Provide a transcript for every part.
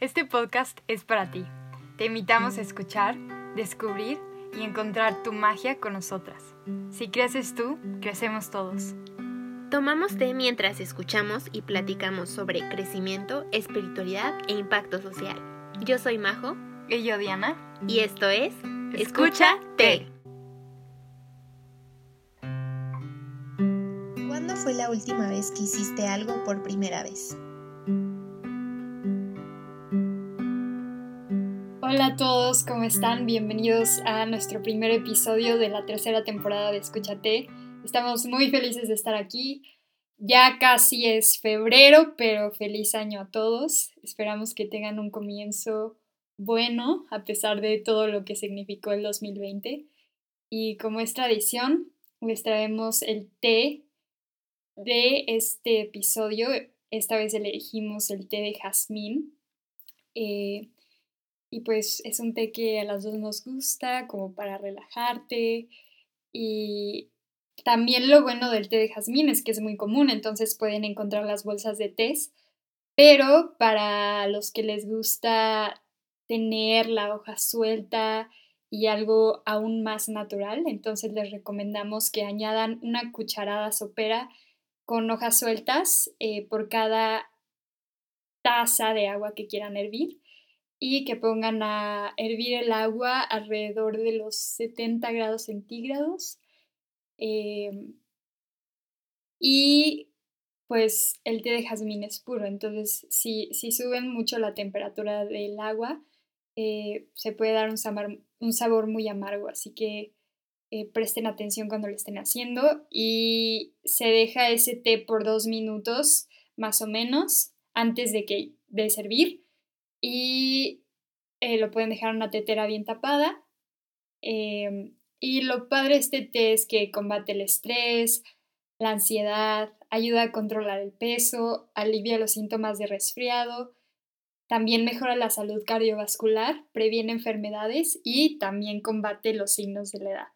Este podcast es para ti. Te invitamos a escuchar, descubrir y encontrar tu magia con nosotras. Si creces tú, crecemos todos. Tomamos té mientras escuchamos y platicamos sobre crecimiento, espiritualidad e impacto social. Yo soy Majo. Y yo, Diana. Y esto es Escucha Té. ¿Cuándo fue la última vez que hiciste algo por primera vez? Hola a todos, ¿cómo están? Bienvenidos a nuestro primer episodio de la tercera temporada de Escúchate. Estamos muy felices de estar aquí. Ya casi es febrero, pero feliz año a todos. Esperamos que tengan un comienzo bueno a pesar de todo lo que significó el 2020. Y como es tradición, les traemos el té de este episodio. Esta vez elegimos el té de jazmín. Eh, y pues es un té que a las dos nos gusta, como para relajarte. Y también lo bueno del té de jazmín es que es muy común, entonces pueden encontrar las bolsas de té. Pero para los que les gusta tener la hoja suelta y algo aún más natural, entonces les recomendamos que añadan una cucharada sopera con hojas sueltas eh, por cada taza de agua que quieran hervir y que pongan a hervir el agua alrededor de los 70 grados centígrados. Em, y pues el té de jazmín es puro, entonces si, si suben mucho la temperatura del agua, eh, se puede dar un sabor, un sabor, muy amargo, así que eh, presten atención cuando lo estén haciendo y se deja ese té por dos minutos más o menos antes de que de servir y eh, lo pueden dejar en una tetera bien tapada. Em, y lo padre de este té es que combate el estrés, la ansiedad, ayuda a controlar el peso, alivia los síntomas de resfriado, también mejora la salud cardiovascular, previene enfermedades y también combate los signos de la edad.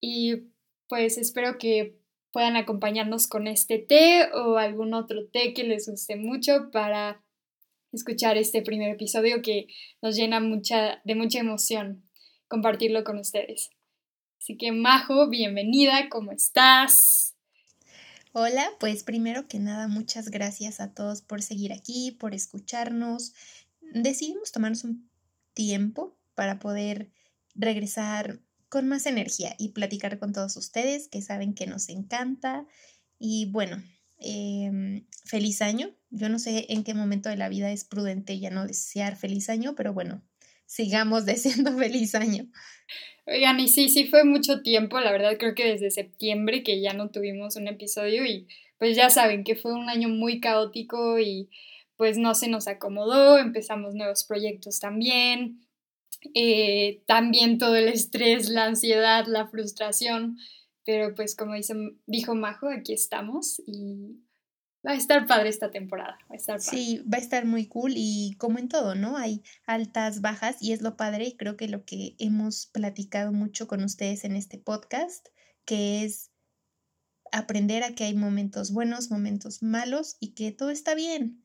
Y pues espero que puedan acompañarnos con este té o algún otro té que les guste mucho para escuchar este primer episodio que nos llena mucha, de mucha emoción compartirlo con ustedes. Así que Majo, bienvenida, ¿cómo estás? Hola, pues primero que nada, muchas gracias a todos por seguir aquí, por escucharnos. Decidimos tomarnos un tiempo para poder regresar con más energía y platicar con todos ustedes que saben que nos encanta. Y bueno, Em, feliz año. Yo no sé en qué momento de la vida es prudente ya no desear feliz año, pero bueno, sigamos deseando feliz año. Oigan, y sí, sí fue mucho tiempo, la verdad creo que desde septiembre que ya no tuvimos un episodio y pues ya saben que fue un año muy caótico y pues no se nos acomodó, empezamos nuevos proyectos también, eh, también todo el estrés, la ansiedad, la frustración, pero pues como dice, dijo Majo, aquí estamos y va a estar padre esta temporada. Va a estar Sí, va a estar muy cool y como en todo, ¿no? Hay altas, bajas y es lo padre y creo que lo que hemos platicado mucho con ustedes en este podcast, que es aprender a que hay momentos buenos, momentos malos y que todo está bien.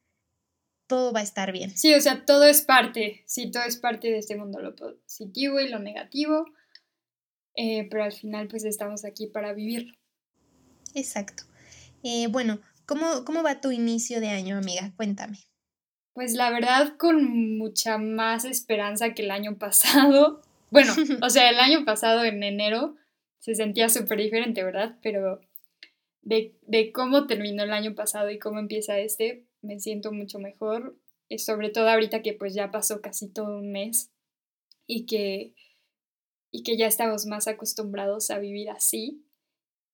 Todo va a estar bien. Sí, o sea, todo es parte, sí, todo es parte de este mundo, lo positivo y lo negativo eh, pero al final pues estamos aquí para vivirlo. Exacto. Eh, bueno, ¿cómo, ¿cómo va tu inicio de año, amiga? Cuéntame. Pues la verdad con mucha más esperanza que el año pasado. Bueno, o sea, el año pasado en enero se sentía súper diferente, ¿verdad? Pero de, de, cómo terminó el año pasado y cómo empieza este, me siento mucho mejor. Eh, sobre todo ahorita que pues ya pasó casi todo un mes y que y que ya estamos más acostumbrados a vivir así.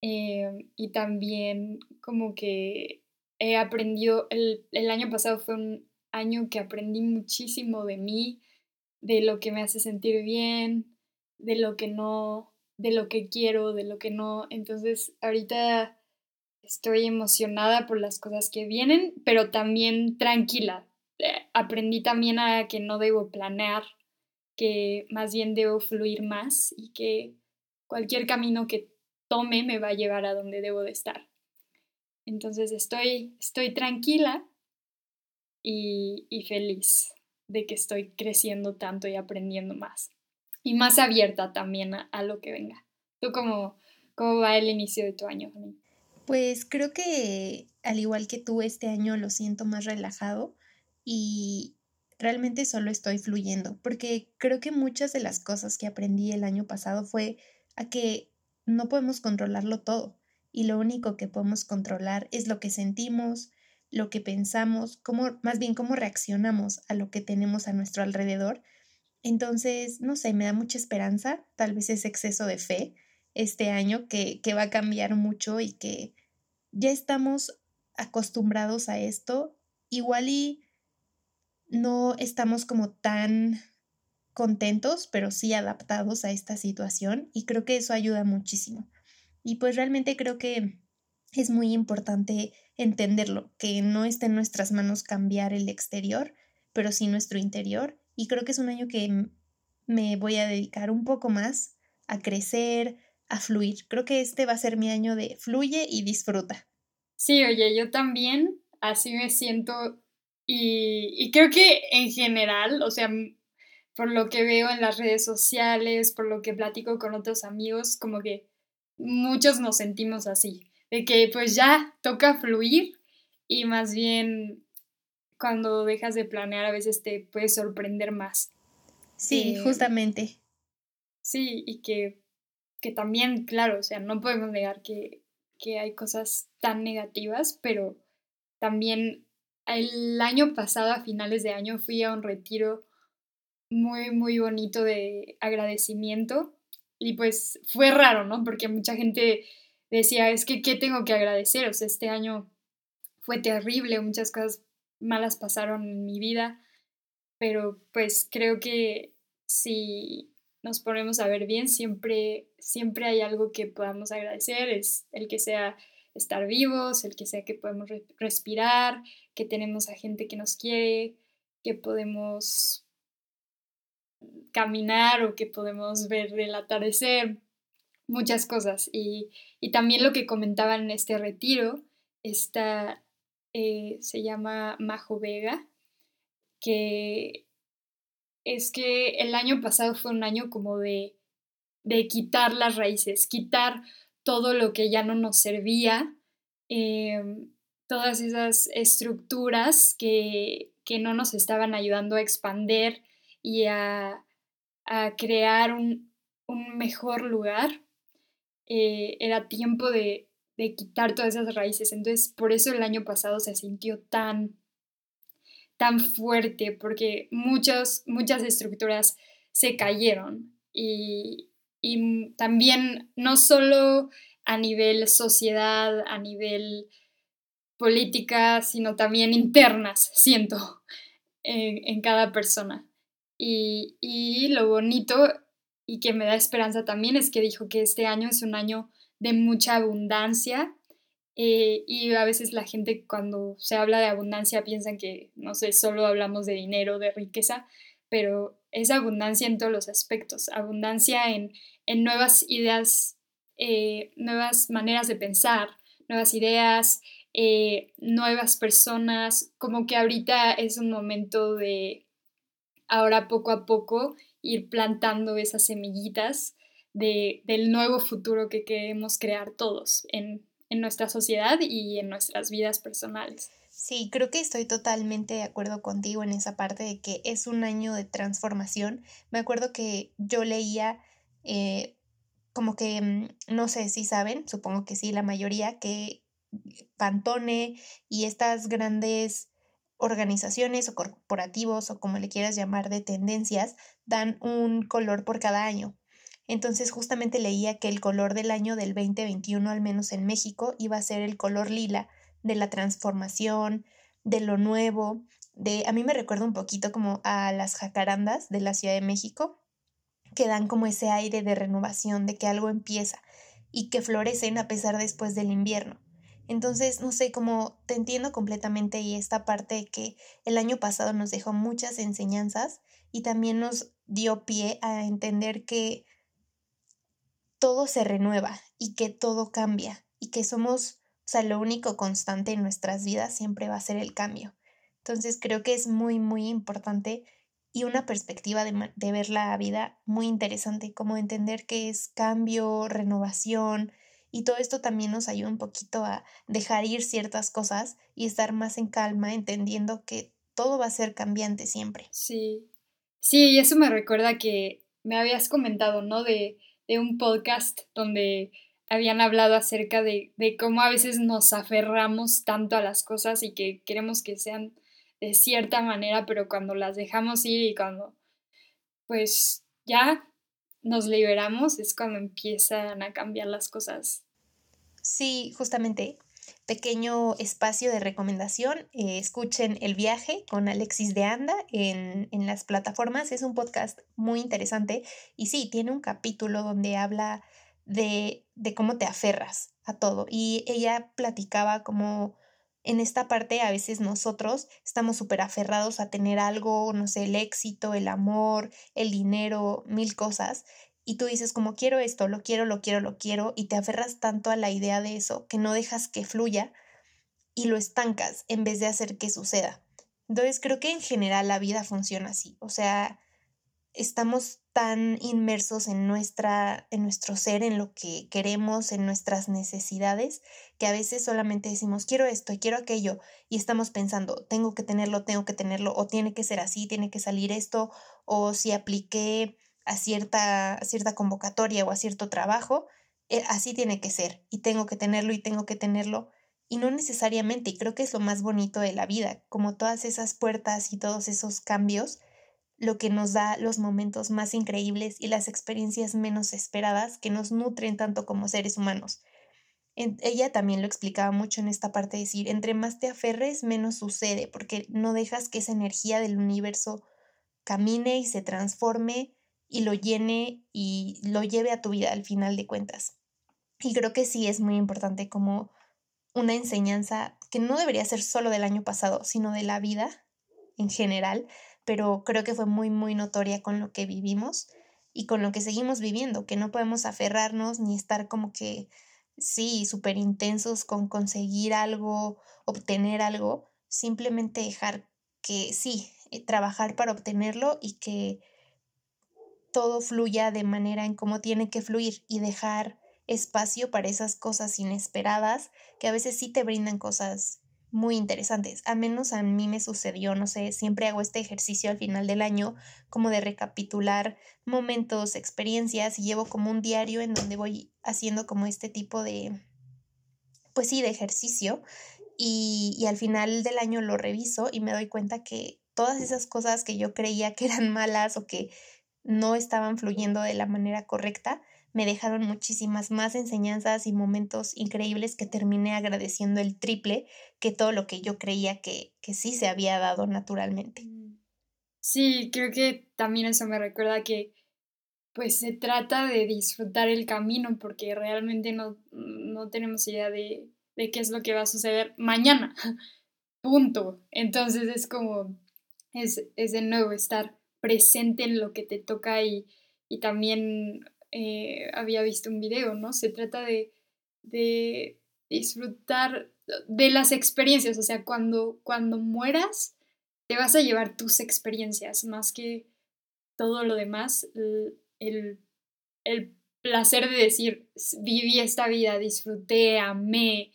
Em, y también como que he aprendido, el, el año pasado fue un año que aprendí muchísimo de mí, de lo que me hace sentir bien, de lo que no, de lo que quiero, de lo que no. Entonces ahorita estoy emocionada por las cosas que vienen, pero también tranquila. Eh, aprendí también a que no debo planear que más bien debo fluir más y que cualquier camino que tome me va a llevar a donde debo de estar. Entonces estoy, estoy tranquila y, y feliz de que estoy creciendo tanto y aprendiendo más. Y más abierta también a, lo que venga. ¿Tú cómo, cómo va el inicio de tu año? Pues creo que al igual que tú este año lo siento más relajado y realmente solo estoy fluyendo, porque creo que muchas de las cosas que aprendí el año pasado fue a que no podemos controlarlo todo y lo único que podemos controlar es lo que sentimos, lo que pensamos, cómo, más bien cómo reaccionamos a lo que tenemos a nuestro alrededor. Entonces, no sé, me da mucha esperanza, tal vez ese exceso de fe este año que, que va a cambiar mucho y que ya estamos acostumbrados a esto, igual y no estamos como tan contentos, pero sí adaptados a esta situación y creo que eso ayuda muchísimo. Y pues realmente creo que es muy importante entenderlo, que no está en nuestras manos cambiar el exterior, pero sí nuestro interior. Y creo que es un año que me voy a dedicar un poco más a crecer, a fluir. Creo que este va a ser mi año de fluye y disfruta. Sí, oye, yo también así me siento y, y creo que en general, o sea, por lo que veo en las redes sociales, por lo que platico con otros amigos, como que muchos nos sentimos así, de que pues ya toca fluir y más bien cuando dejas de planear a veces te puedes sorprender más. Sí, eh, justamente. Sí, y que, que también, claro, o sea, no podemos negar que, que hay cosas tan negativas, pero también el año pasado, a finales de año, fui a un retiro muy, muy bonito de agradecimiento y pues fue raro, ¿no? Porque mucha gente decía, es que, ¿qué tengo que agradecer? O sea, este año fue terrible, muchas cosas malas pasaron en mi vida, pero pues creo que si nos ponemos a ver bien, siempre, siempre hay algo que podamos agradecer, es el que sea estar vivos, el que sea que podemos respirar, que tenemos a gente que nos quiere, que podemos caminar o que podemos ver el atardecer, muchas cosas. Y, también lo que comentaban en este retiro, esta eh, se llama Majo Vega, que es que el año pasado fue un año como de, de quitar las raíces, quitar todo lo que ya no nos servía, em, todas esas estructuras que, que no nos estaban ayudando a expander y a, crear un, mejor lugar, eh, era tiempo de, quitar todas esas raíces. Entonces, por eso el año pasado se sintió tan, tan fuerte, porque muchas, muchas estructuras se cayeron. Y, y también no solo a nivel sociedad, a nivel política, sino también internas, siento, en cada persona. Y, lo bonito y que me da esperanza también es que dijo que este año es un año de mucha abundancia eh, y a veces la gente cuando se habla de abundancia piensan que, no sé, solo hablamos de dinero, de riqueza, pero es abundancia en todos los aspectos, abundancia en, nuevas ideas, eh, nuevas maneras de pensar, nuevas ideas, eh, nuevas personas, como que ahorita es un momento de ahora poco a poco ir plantando esas semillitas de, del nuevo futuro que queremos crear todos en, en nuestra sociedad y en nuestras vidas personales. Sí, creo que estoy totalmente de acuerdo contigo en esa parte de que es un año de transformación. Me acuerdo que yo leía eh, como que, mm, no sé si saben, supongo que sí, la mayoría, que Pantone y estas grandes organizaciones o corporativos o como le quieras llamar de tendencias dan un color por cada año. Entonces justamente leía que el color del año del 2021, al menos en México, iba a ser el color lila de la transformación, de lo nuevo, de a mí me recuerda un poquito como a las jacarandas de la Ciudad de México, que dan como ese aire de renovación, de que algo empieza y que florecen a pesar después del invierno. Entonces, no sé, cómo te entiendo completamente y esta parte de que el año pasado nos dejó muchas enseñanzas y también nos dio pie a entender que todo se renueva y que todo cambia y que somos, sea, lo único constante en nuestras vidas siempre va a ser el cambio. Entonces creo que es muy, muy importante y una perspectiva de, de ver la vida muy interesante, como entender que es cambio, renovación, y todo esto también nos ayuda un poquito a dejar ir ciertas cosas y estar más en calma, entendiendo que todo va a ser cambiante siempre. Sí, sí, y eso me recuerda que me habías comentado, ¿no? De, de un podcast donde habían hablado acerca de, de, cómo a veces nos aferramos tanto a las cosas y que queremos que sean de cierta manera, pero cuando las dejamos ir y cuando pues ya nos liberamos es cuando empiezan a cambiar las cosas. Sí, justamente. Pequeño espacio de recomendación. Eh, escuchen El viaje con Alexis de Anda en, en las plataformas. Es un podcast muy interesante y sí, tiene un capítulo donde habla de, de cómo te aferras a todo. Y ella platicaba como en esta parte a veces nosotros estamos súper aferrados a tener algo, no sé, el éxito, el amor, el dinero, mil cosas. Y tú dices como quiero esto, lo quiero, lo quiero, lo quiero, y te aferras tanto a la idea de eso que no dejas que fluya y lo estancas en vez de hacer que suceda. Entonces creo que en general la vida funciona así. O sea, estamos tan inmersos en nuestra en nuestro ser, en lo que queremos, en nuestras necesidades, que a veces solamente decimos quiero esto y quiero aquello y estamos pensando, tengo que tenerlo, tengo que tenerlo o tiene que ser así, tiene que salir esto o si apliqué a cierta cierta convocatoria o a cierto trabajo, eh, así tiene que ser y tengo que tenerlo y tengo que tenerlo y no necesariamente, y creo que es lo más bonito de la vida, como todas esas puertas y todos esos cambios lo que nos da los momentos más increíbles y las experiencias menos esperadas que nos nutren tanto como seres humanos. ella también lo explicaba mucho en esta parte de decir, entre más te aferres, menos sucede, porque no dejas que esa energía del universo camine y se transforme y lo llene y lo lleve a tu vida al final de cuentas. Y creo que sí es muy importante como una enseñanza que no debería ser solo del año pasado, sino de la vida en general, pero creo que fue muy, muy notoria con lo que vivimos y con lo que seguimos viviendo, que no podemos aferrarnos ni estar como que, sí, súper intensos con conseguir algo, obtener algo, simplemente dejar que sí, eh, trabajar para obtenerlo y que todo fluya de manera en cómo tiene que fluir y dejar espacio para esas cosas inesperadas que a veces sí te brindan cosas muy interesantes. A menos a mí me sucedió, no sé, siempre hago este ejercicio al final del año como de recapitular momentos, experiencias y llevo como un diario en donde voy haciendo como este tipo de, pues sí, de ejercicio y, y al final del año lo reviso y me doy cuenta que todas esas cosas que yo creía que eran malas o que no estaban fluyendo de la manera correcta, me dejaron muchísimas más enseñanzas y momentos increíbles que terminé agradeciendo el triple que todo lo que yo creía que, que sí se había dado naturalmente. Mm. Sí, creo que también eso me recuerda que pues se trata de disfrutar el camino porque realmente no, no tenemos idea de, de qué es lo que va a suceder mañana. Punto. Entonces es como, es, es de nuevo estar presente en lo que te toca y, y también eh, había visto un video, ¿no? Se trata de, de disfrutar de las experiencias, o sea, cuando, cuando mueras, te vas a llevar tus experiencias más que todo lo demás, el, el placer de decir, viví esta vida, disfruté, amé,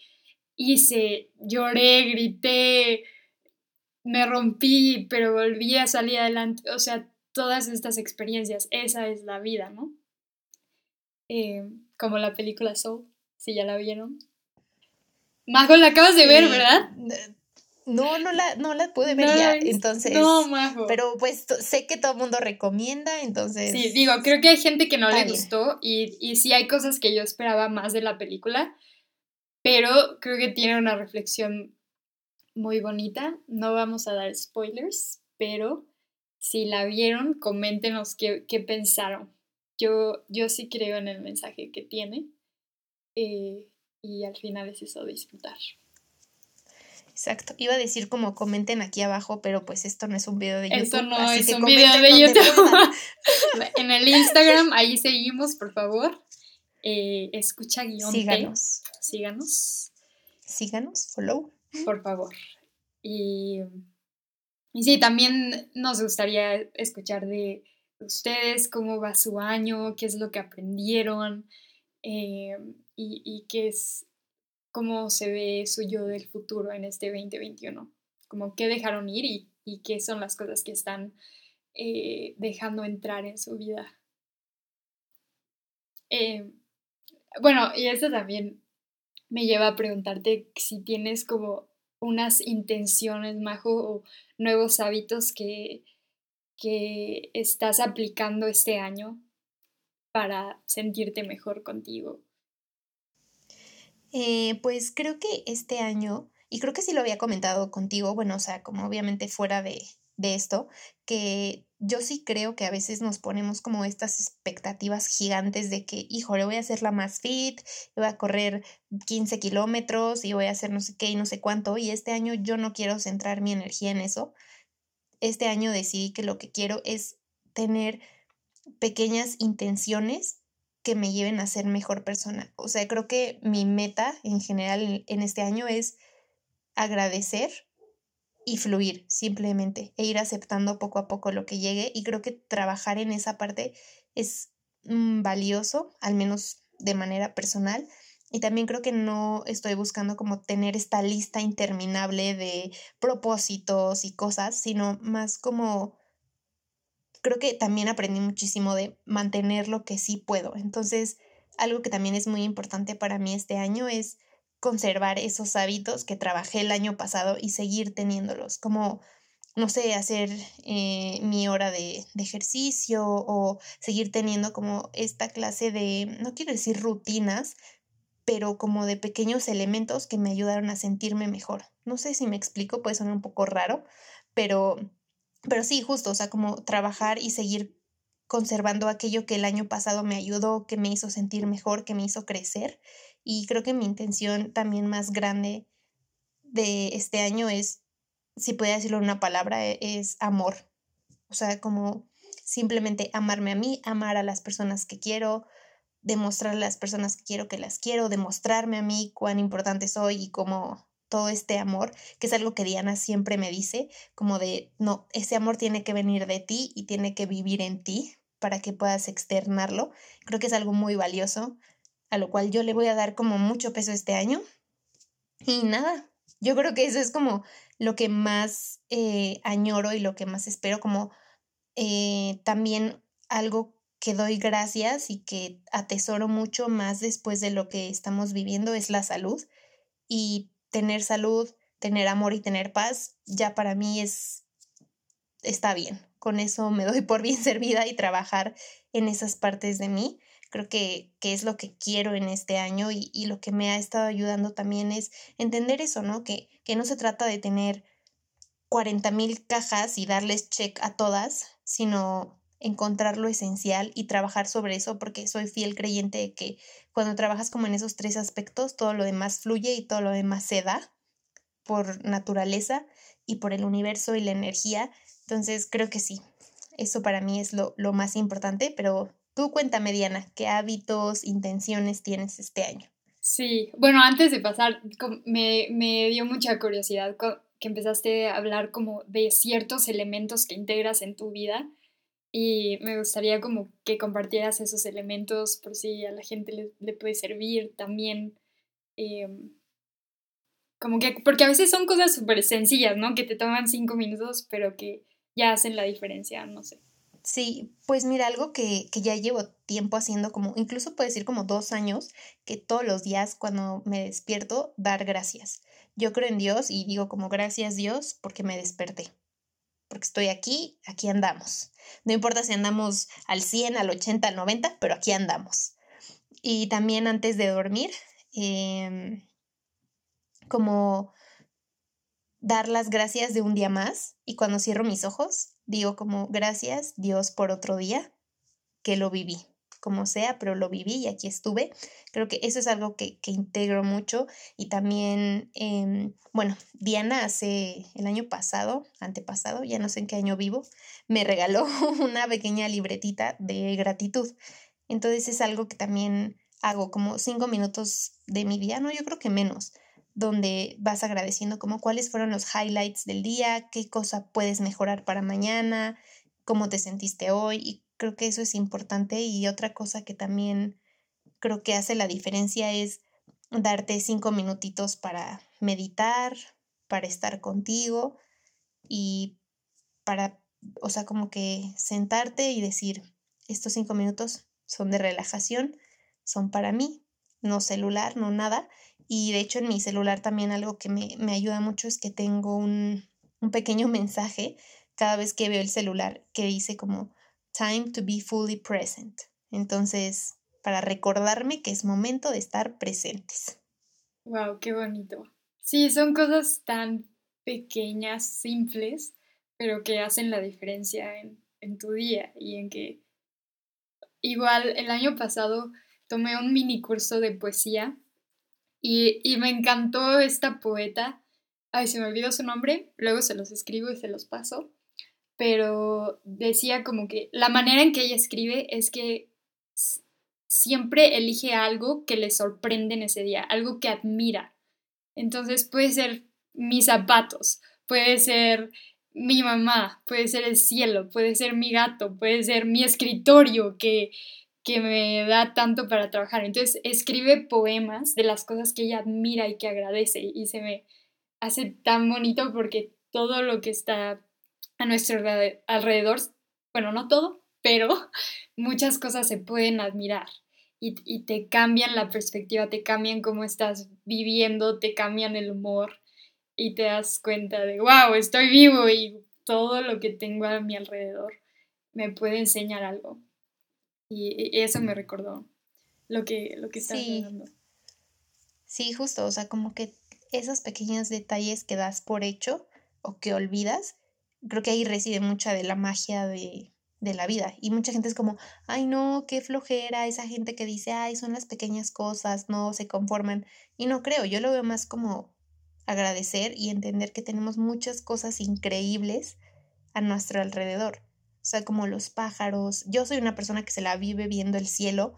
hice, lloré, grité, me rompí, pero volví a salir adelante, o sea, todas estas experiencias, esa es la vida, ¿no? Eh, como la película Soul, si ya la vieron. Majo, la acabas de ver, ¿verdad? No, no la, no la pude ver ya, entonces. No, Majo. Pero pues sé que todo el mundo recomienda, entonces. Sí, digo, creo que hay gente que no le gustó y, y sí hay cosas que yo esperaba más de la película, pero creo que tiene una reflexión muy bonita. No vamos a dar spoilers, pero si la vieron, coméntenos qué, qué pensaron. Yo, yo sí creo en el mensaje que tiene eh, y al final es eso, disfrutar. Exacto. Iba a decir como comenten aquí abajo, pero pues esto no es un video de YouTube. Esto no es un video de YouTube. en el Instagram, ahí seguimos, por favor. Eh, escucha guion. Síganos. Síganos. Síganos, follow. Por favor. Y y sí, también nos gustaría escuchar de ustedes cómo va su año, qué es lo que aprendieron eh, y, qué es, cómo se ve su yo del futuro en este 2021, como qué dejaron ir y, y qué son las cosas que están eh, dejando entrar en su vida. Eh, bueno, y esto también me lleva a preguntarte si tienes como unas intenciones, Majo, o nuevos hábitos que, que estás aplicando este año para sentirte mejor contigo? Eh, pues creo que este año, y creo que sí lo había comentado contigo, bueno, o sea, como obviamente fuera de, de esto, que yo sí creo que a veces nos ponemos como estas expectativas gigantes de que, híjole, voy a hacer la más fit, voy a correr 15 kilómetros y voy a hacer no sé qué y no sé cuánto, y este año yo no quiero centrar mi energía en eso. Este año decidí que lo que quiero es tener pequeñas intenciones que me lleven a ser mejor persona. O sea, creo que mi meta en general en este año es agradecer y fluir simplemente e ir aceptando poco a poco lo que llegue y creo que trabajar en esa parte es mm, valioso, al menos de manera personal. Y también creo que no estoy buscando como tener esta lista interminable de propósitos y cosas, sino más como creo que también aprendí muchísimo de mantener lo que sí puedo. Entonces, algo que también es muy importante para mí este año es conservar esos hábitos que trabajé el año pasado y seguir teniéndolos, como, no sé, hacer eh, mi hora de, de, ejercicio o seguir teniendo como esta clase de, no quiero decir rutinas, pero como de pequeños elementos que me ayudaron a sentirme mejor. No sé si me explico, puede sonar un poco raro, pero, pero sí, justo, o sea, como trabajar y seguir conservando aquello que el año pasado me ayudó, que me hizo sentir mejor, que me hizo crecer y creo que mi intención también más grande de este año es, si puedo decirlo en una palabra, e, es amor. O sea, como simplemente amarme a mí, amar a las personas que quiero, demostrar a las personas que quiero que las quiero, demostrarme a mí cuán importante soy y como todo este amor, que es algo que Diana siempre me dice, como de, no, ese amor tiene que venir de ti y tiene que vivir en ti para que puedas externarlo. Creo que es algo muy valioso a lo cual yo le voy a dar como mucho peso este año. Y nada, yo creo que eso es como lo que más eh, añoro y lo que más espero, como eh, también algo que doy gracias y que atesoro mucho más después de lo que estamos viviendo es la salud. Y tener salud, tener amor y tener paz, ya para mí es, está bien. Con eso me doy por bien servida y trabajar en esas partes de mí creo que, que, es lo que quiero en este año y, y, lo que me ha estado ayudando también es entender eso, ¿no? Que, que no se trata de tener 40 mil cajas y darles check a todas, sino encontrar lo esencial y trabajar sobre eso porque soy fiel creyente de que cuando trabajas como en esos tres aspectos, todo lo demás fluye y todo lo demás se da por naturaleza y por el universo y la energía. Entonces creo que sí, eso para mí es lo, lo más importante, pero Tú cuéntame, Diana, ¿qué hábitos, intenciones tienes este año? Sí, bueno, antes de pasar, me, me dio mucha curiosidad que empezaste a hablar como de ciertos elementos que integras en tu vida y me gustaría como que compartieras esos elementos por si a la gente le, puede servir también. Em, como que, porque a veces son cosas súper sencillas, ¿no? Que te toman cinco minutos, pero que ya hacen la diferencia, no sé. Sí, pues mira, algo que, que, ya llevo tiempo haciendo, como incluso puedo decir como dos años, que todos los días cuando me despierto, dar gracias. Yo creo en Dios y digo como gracias Dios porque me desperté. Porque estoy aquí, aquí andamos. No importa si andamos al 100, al 80, al 90, pero aquí andamos. Y también antes de dormir, em, como dar las gracias de un día más y cuando cierro mis ojos, digo como gracias Dios por otro día que lo viví, como sea, pero lo viví y aquí estuve. Creo que eso es algo que, que integro mucho y también, eh, bueno, Diana hace el año pasado, antepasado, ya no sé en qué año vivo, me regaló una pequeña libretita de gratitud. Entonces es algo que también hago como cinco minutos de mi día, no, yo creo que menos, donde vas agradeciendo como cuáles fueron los highlights del día, qué cosa puedes mejorar para mañana, cómo te sentiste hoy y creo que eso es importante y otra cosa que también creo que hace la diferencia es darte cinco minutitos para meditar, para estar contigo y para, o sea, como que sentarte y decir, estos cinco minutos son de relajación, son para mí, no celular, no nada. Y de hecho en mi celular también algo que me, me ayuda mucho es que tengo un, un pequeño mensaje cada vez que veo el celular que dice como time to be fully present. Entonces, para recordarme que es momento de estar presentes. Wow, qué bonito. Sí, son cosas tan pequeñas, simples, pero que hacen la diferencia en, en tu día y en que igual el año pasado tomé un mini curso de poesía y, y, me encantó esta poeta. Ay, se me olvidó su nombre, luego se los escribo y se los paso. Pero decía como que la manera en que ella escribe es que siempre elige algo que le sorprende en ese día, algo que admira. Entonces puede ser mis zapatos, puede ser mi mamá, puede ser el cielo, puede ser mi gato, puede ser mi escritorio que, que me da tanto para trabajar. Entonces escribe poemas de las cosas que ella admira y que agradece y se me hace tan bonito porque todo lo que está a nuestro alrededor, bueno, no todo, pero muchas cosas se pueden admirar y, te cambian la perspectiva, te cambian cómo estás viviendo, te cambian el humor y te das cuenta de, wow, estoy vivo y todo lo que tengo a mi alrededor me puede enseñar algo. Y, eso me recordó lo que, lo que estás sí. Sí, justo, o sea, como que esos pequeños detalles que das por hecho o que olvidas, creo que ahí reside mucha de la magia de, de la vida. Y mucha gente es como, ay no, qué flojera esa gente que dice, ay, son las pequeñas cosas, no se conforman. Y no creo, yo lo veo más como agradecer y entender que tenemos muchas cosas increíbles a nuestro alrededor. O sea, como los pájaros. Yo soy una persona que se la vive viendo el cielo.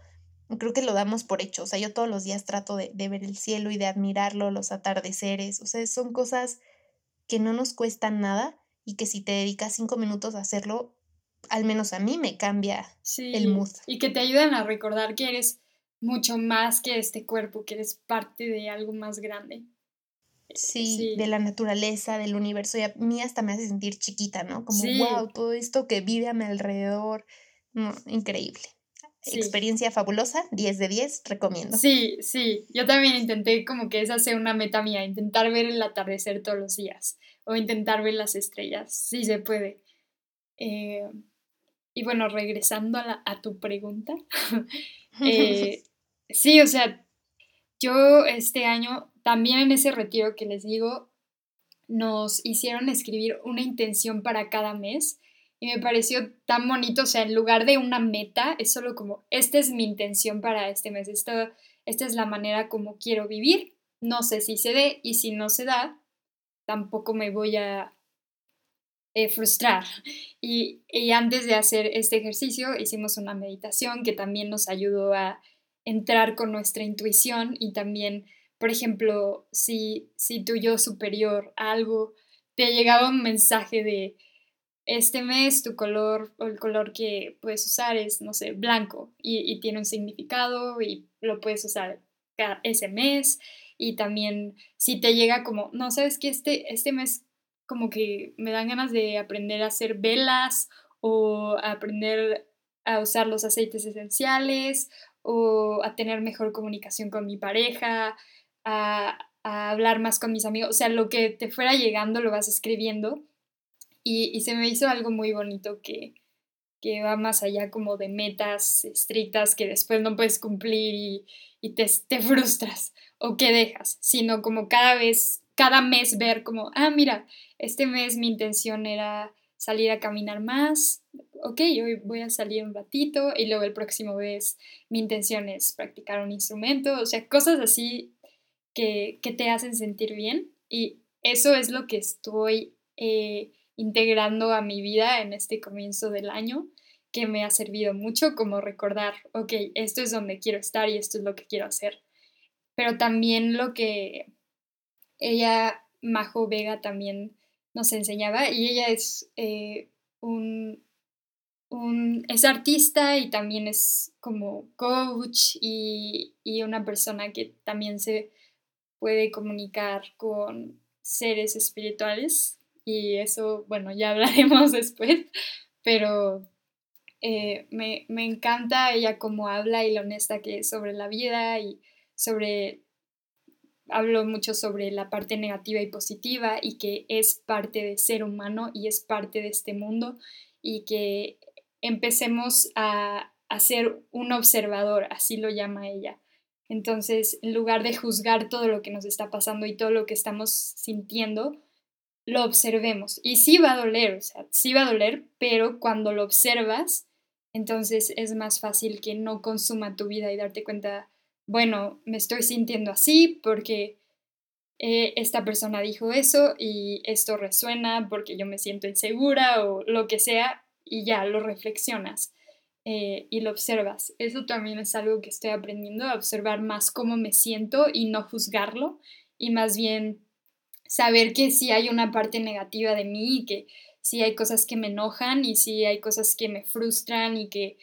Creo que lo damos por hecho. O sea, yo todos los días trato de, de ver el cielo y de admirarlo, los atardeceres. O sea, son cosas que no nos cuestan nada y que si te dedicas cinco minutos a hacerlo, al menos a mí me cambia el mood. Y que te ayudan a recordar que eres mucho más que este cuerpo, que eres parte de algo más grande. Sí, de la naturaleza, del universo. Y a mí hasta me hace sentir chiquita, ¿no? Como, wow, todo esto que vive a mi alrededor. increíble. Experiencia fabulosa, 10 de 10, recomiendo. Sí, sí. Yo también intenté como que esa sea una meta mía, intentar ver el atardecer todos los días o intentar ver las estrellas. Sí se puede. Eh, y bueno, regresando a, tu pregunta, eh, sí, o sea, yo este año, también en ese retiro que les digo, nos hicieron escribir una intención para cada mes y me pareció tan bonito, o sea, en lugar de una meta, es solo como, esta es mi intención para este mes, esta, esta es la manera como quiero vivir, no sé si se dé y si no se da, tampoco me voy a eh, frustrar. Y, antes de hacer este ejercicio hicimos una meditación que también nos ayudó a entrar con nuestra intuición y también, por ejemplo, si, si tu yo superior a algo te llegaba un mensaje de este mes tu color o el color que puedes usar es, no sé, blanco y, y tiene un significado y lo puedes usar ese mes y también si te llega como, no, sabes que este, este mes como que me dan ganas de aprender a hacer velas o aprender a usar los aceites esenciales o a tener mejor comunicación con mi pareja, a, hablar más con mis amigos, o sea, lo que te fuera llegando lo vas escribiendo y, se me hizo algo muy bonito que, que, va más allá como de metas estrictas que después no puedes cumplir y, y te, te frustras o que dejas, sino como cada vez, cada mes ver como, ah, mira, este mes mi intención era salir a caminar más, ok, hoy voy a salir un ratito y luego el próximo mes mi intención es practicar un instrumento, o sea, cosas así que, te hacen sentir bien y eso es lo que estoy eh, integrando a mi vida en este comienzo del año que me ha servido mucho como recordar, ok, esto es donde quiero estar y esto es lo que quiero hacer. Pero también lo que ella, Majo Vega, también nos enseñaba y ella es eh, un, es artista y también es como coach y, y, una persona que también se puede comunicar con seres espirituales y eso, bueno, ya hablaremos después, pero eh, me, me, encanta ella cómo habla y lo honesta que es sobre la vida y sobre, hablo mucho sobre la parte negativa y positiva y que es parte de ser humano y es parte de este mundo y que empecemos a, a ser un observador, así lo llama ella. Entonces, en lugar de juzgar todo lo que nos está pasando y todo lo que estamos sintiendo, lo observemos. Y sí va a doler, o sea, sí va a doler, pero cuando lo observas, entonces es más fácil que no consuma tu vida y darte cuenta, bueno, me estoy sintiendo así porque eh, esta persona dijo eso y esto resuena porque yo me siento insegura o lo que sea y ya lo reflexionas eh, y lo observas. Eso también es algo que estoy aprendiendo, a observar más cómo me siento y no juzgarlo y más bien saber que sí hay una parte negativa de mí y que sí hay cosas que me enojan y sí hay cosas que me frustran y que,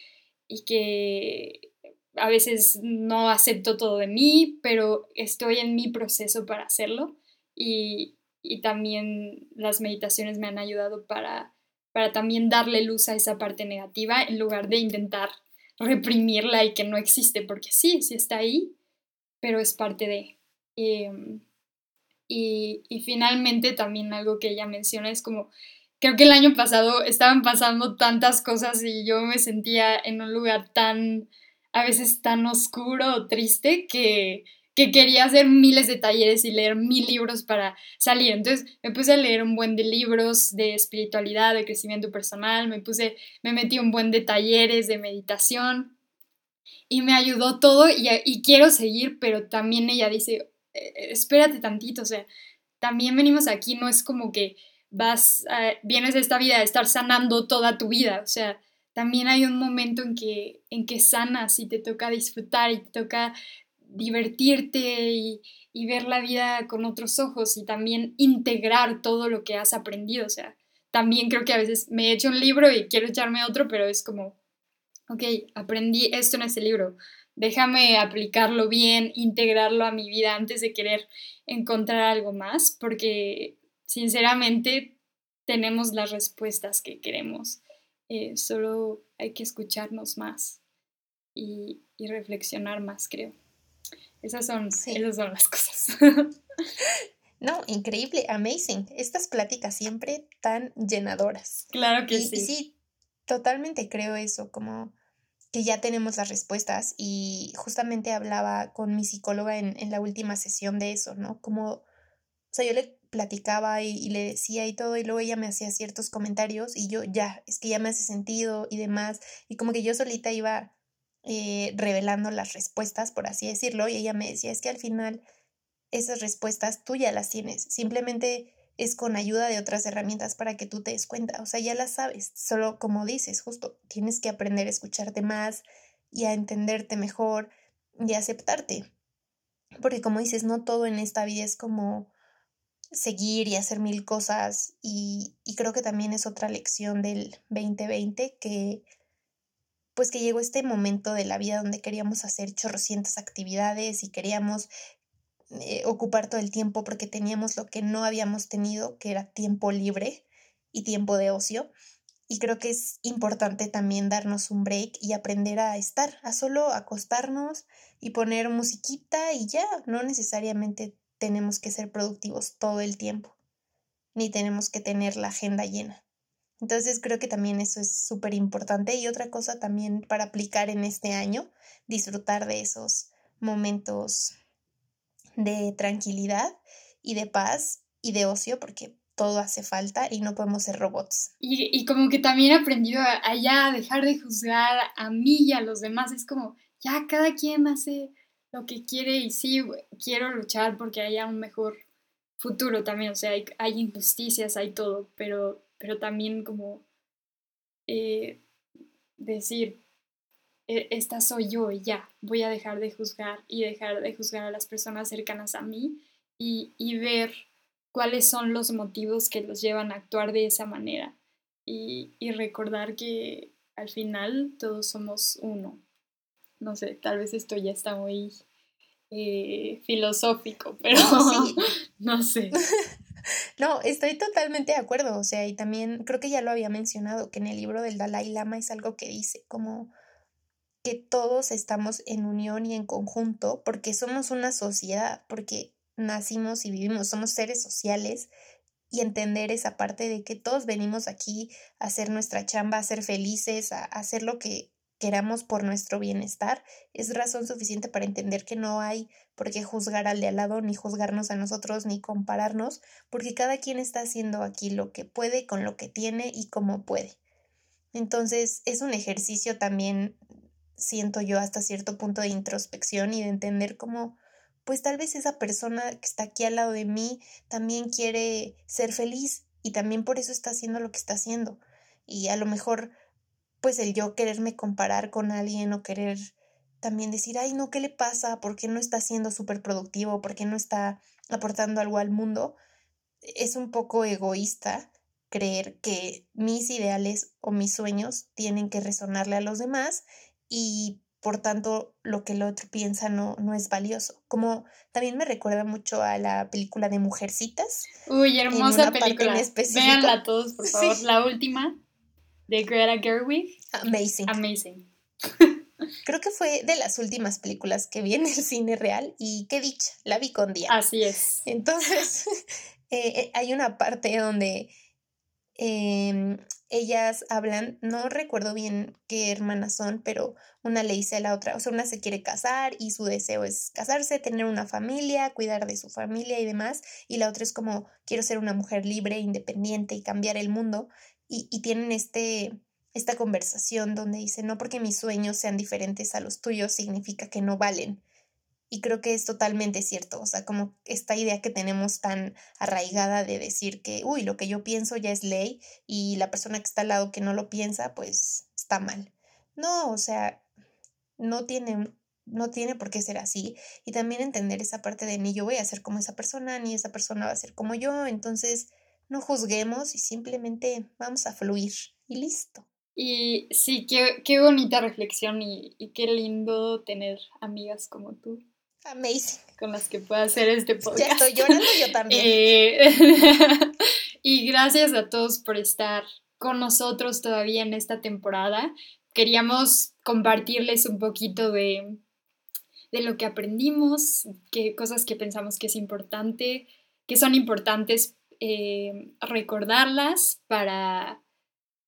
y que a veces no acepto todo de mí, pero estoy en mi proceso para hacerlo y, y también las meditaciones me han ayudado para, para también darle luz a esa parte negativa en lugar de intentar reprimirla y que no existe, porque sí, sí está ahí, pero es parte de... Em, y, y, finalmente también algo que ella menciona es como creo que el año pasado estaban pasando tantas cosas y yo me sentía en un lugar tan, a veces tan oscuro o triste que, que quería hacer miles de talleres y leer mil libros para salir. Entonces me puse a leer un buen de libros de espiritualidad, de crecimiento personal, me puse, me metí un buen de talleres de meditación y me ayudó todo y, y quiero seguir, pero también ella dice, eh, espérate tantito, o sea, también venimos aquí, no es como que vas, vienes de esta vida de estar sanando toda tu vida, o sea, también hay un momento en que, en que sanas y te toca disfrutar y te toca divertirte y, y ver la vida con otros ojos y también integrar todo lo que has aprendido, o sea, también creo que a veces me he hecho un libro y quiero echarme otro, pero es como, ok, aprendí esto en ese libro, déjame aplicarlo bien, integrarlo a mi vida antes de querer encontrar algo más, porque sinceramente tenemos las respuestas que queremos. Eh, solo hay que escucharnos más y, reflexionar más, creo. Esas son, esas son las cosas. No, increíble, amazing. Estas pláticas siempre tan llenadoras. Claro que sí. Y sí, totalmente creo eso, como que ya tenemos las respuestas y justamente hablaba con mi psicóloga en, en la última sesión de eso, ¿no? Como, sea, yo le platicaba y, le decía y todo, y luego ella me hacía ciertos comentarios y yo ya, es que ya me hace sentido y demás, y como que yo solita iba eh, revelando las respuestas, por así decirlo, y ella me decía, es que al final esas respuestas tú ya las tienes, simplemente es con ayuda de otras herramientas para que tú te des cuenta, o sea, ya las sabes, solo como dices, justo tienes que aprender a escucharte más y a entenderte mejor y a aceptarte. Porque como dices, no todo en esta vida es como seguir y hacer mil cosas y, creo que también es otra lección del 2020 que pues que llegó este momento de la vida donde queríamos hacer chorrocientas actividades y queríamos eh, ocupar todo el tiempo porque teníamos lo que no habíamos tenido, que era tiempo libre y tiempo de ocio. Y creo que es importante también darnos un break y aprender a estar, a solo acostarnos y poner musiquita y ya, no necesariamente tenemos que ser productivos todo el tiempo, ni tenemos que tener la agenda llena. Entonces creo que también eso es súper importante y otra cosa también para aplicar en este año, disfrutar de esos momentos de tranquilidad y de paz y de ocio porque todo hace falta y no podemos ser robots. Y, como que también he aprendido a, ya dejar de juzgar a mí y a los demás. Es como, ya cada quien hace lo que quiere y sí, quiero luchar porque haya un mejor futuro también, o sea, hay, injusticias, hay todo, pero, pero también como eh, decir, e, esta soy yo y ya, voy a dejar de juzgar y dejar de juzgar a las personas cercanas a mí y, y ver cuáles son los motivos que los llevan a actuar de esa manera y, y recordar que al final todos somos uno. No sé, tal vez esto ya está muy eh, filosófico, pero no sé. No, estoy totalmente de acuerdo, o sea, y también creo que ya lo había mencionado, que en el libro del Dalai Lama es algo que dice, como que todos estamos en unión y en conjunto, porque somos una sociedad, porque nacimos y vivimos, somos seres sociales, y entender esa parte de que todos venimos aquí a hacer nuestra chamba, a ser felices, a hacer lo que queramos por nuestro bienestar, es razón suficiente para entender que no hay por qué juzgar al de al lado, ni juzgarnos a nosotros, ni compararnos, porque cada quien está haciendo aquí lo que puede, con lo que tiene y como puede. Entonces es un ejercicio también, siento yo, hasta cierto punto de introspección y de entender cómo, pues tal vez esa persona que está aquí al lado de mí también quiere ser feliz y también por eso está haciendo lo que está haciendo. Y a lo mejor pues el yo quererme comparar con alguien o querer también decir, ay, no, ¿qué le pasa? ¿Por qué no está siendo súper productivo? ¿Por qué no está aportando algo al mundo? Es un poco egoísta creer que mis ideales o mis sueños tienen que resonarle a los demás y por tanto lo que el otro piensa no, no es valioso. Como también me recuerda mucho a la película de Mujercitas. Uy, hermosa película. Véanla todos, por favor. La última de Greta Gerwig. Amazing. Amazing. Creo que fue de las últimas películas que vi en el cine real y qué dicha, la vi con Diana. Así es. Entonces, eh, eh, hay una parte donde em, ellas hablan, no recuerdo bien qué hermanas son, pero una le dice a la otra, o sea, una se quiere casar y su deseo es casarse, tener una familia, cuidar de su familia y demás, y la otra es como, quiero ser una mujer libre, independiente y cambiar el mundo y, tienen este, esta conversación donde dicen, no porque mis sueños sean diferentes a los tuyos significa que no valen. Y creo que es totalmente cierto, o sea, como esta idea que tenemos tan arraigada de decir que, uy, lo que yo pienso ya es ley y la persona que está al lado que no lo piensa, pues está mal. No, o sea, no tiene, no tiene por qué ser así. Y también entender esa parte de ni yo voy a ser como esa persona, ni esa persona va a ser como yo. Entonces, no juzguemos y simplemente vamos a fluir y listo. Y sí, qué, qué bonita reflexión y, qué lindo tener amigas como tú. Amazing. Con las que pueda hacer este podcast. Ya estoy llorando yo también. Eh, y gracias a todos por estar con nosotros todavía en esta temporada. Queríamos compartirles un poquito de, de lo que aprendimos, cosas que pensamos que es importante, que son importantes eh, recordarlas para,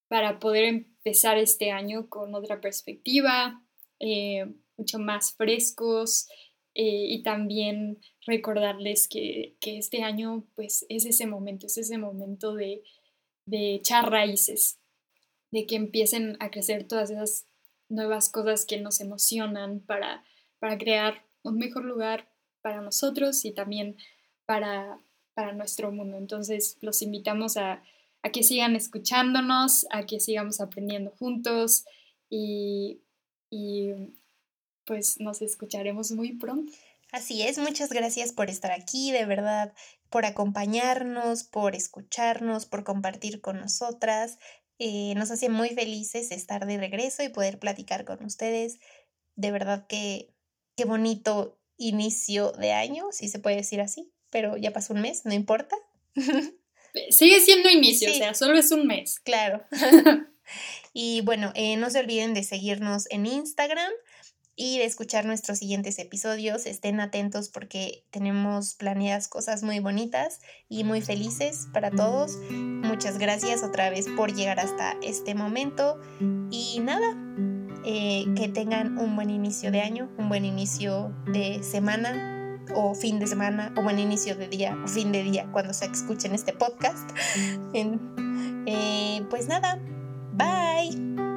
para poder empezar este año con otra perspectiva, eh, mucho más frescos eh, y también recordarles que, este año pues es ese momento, es ese momento de, de echar raíces, de que empiecen a crecer todas esas nuevas cosas que nos emocionan para, para crear un mejor lugar para nosotros y también para, para nuestro mundo. Entonces los invitamos a, que sigan escuchándonos, a que sigamos aprendiendo juntos y, pues nos escucharemos muy pronto. Así es, muchas gracias por estar aquí, de verdad, por acompañarnos, por escucharnos, por compartir con nosotras. Eh, nos hace muy felices estar de regreso y poder platicar con ustedes. De verdad que qué bonito inicio de año, si se puede decir así pero ya pasó un mes, no importa. Sigue siendo inicio, o sea, solo es un mes. Claro. y bueno, eh, no se olviden de seguirnos en Instagram y de escuchar nuestros siguientes episodios. Estén atentos porque tenemos planeadas cosas muy bonitas y muy felices para todos. Muchas gracias otra vez por llegar hasta este momento. Y nada, eh, que tengan un buen inicio de año, un buen inicio de semana, o fin de semana o buen inicio de día o fin de día cuando se escuchen este podcast. Eh, pues nada, bye.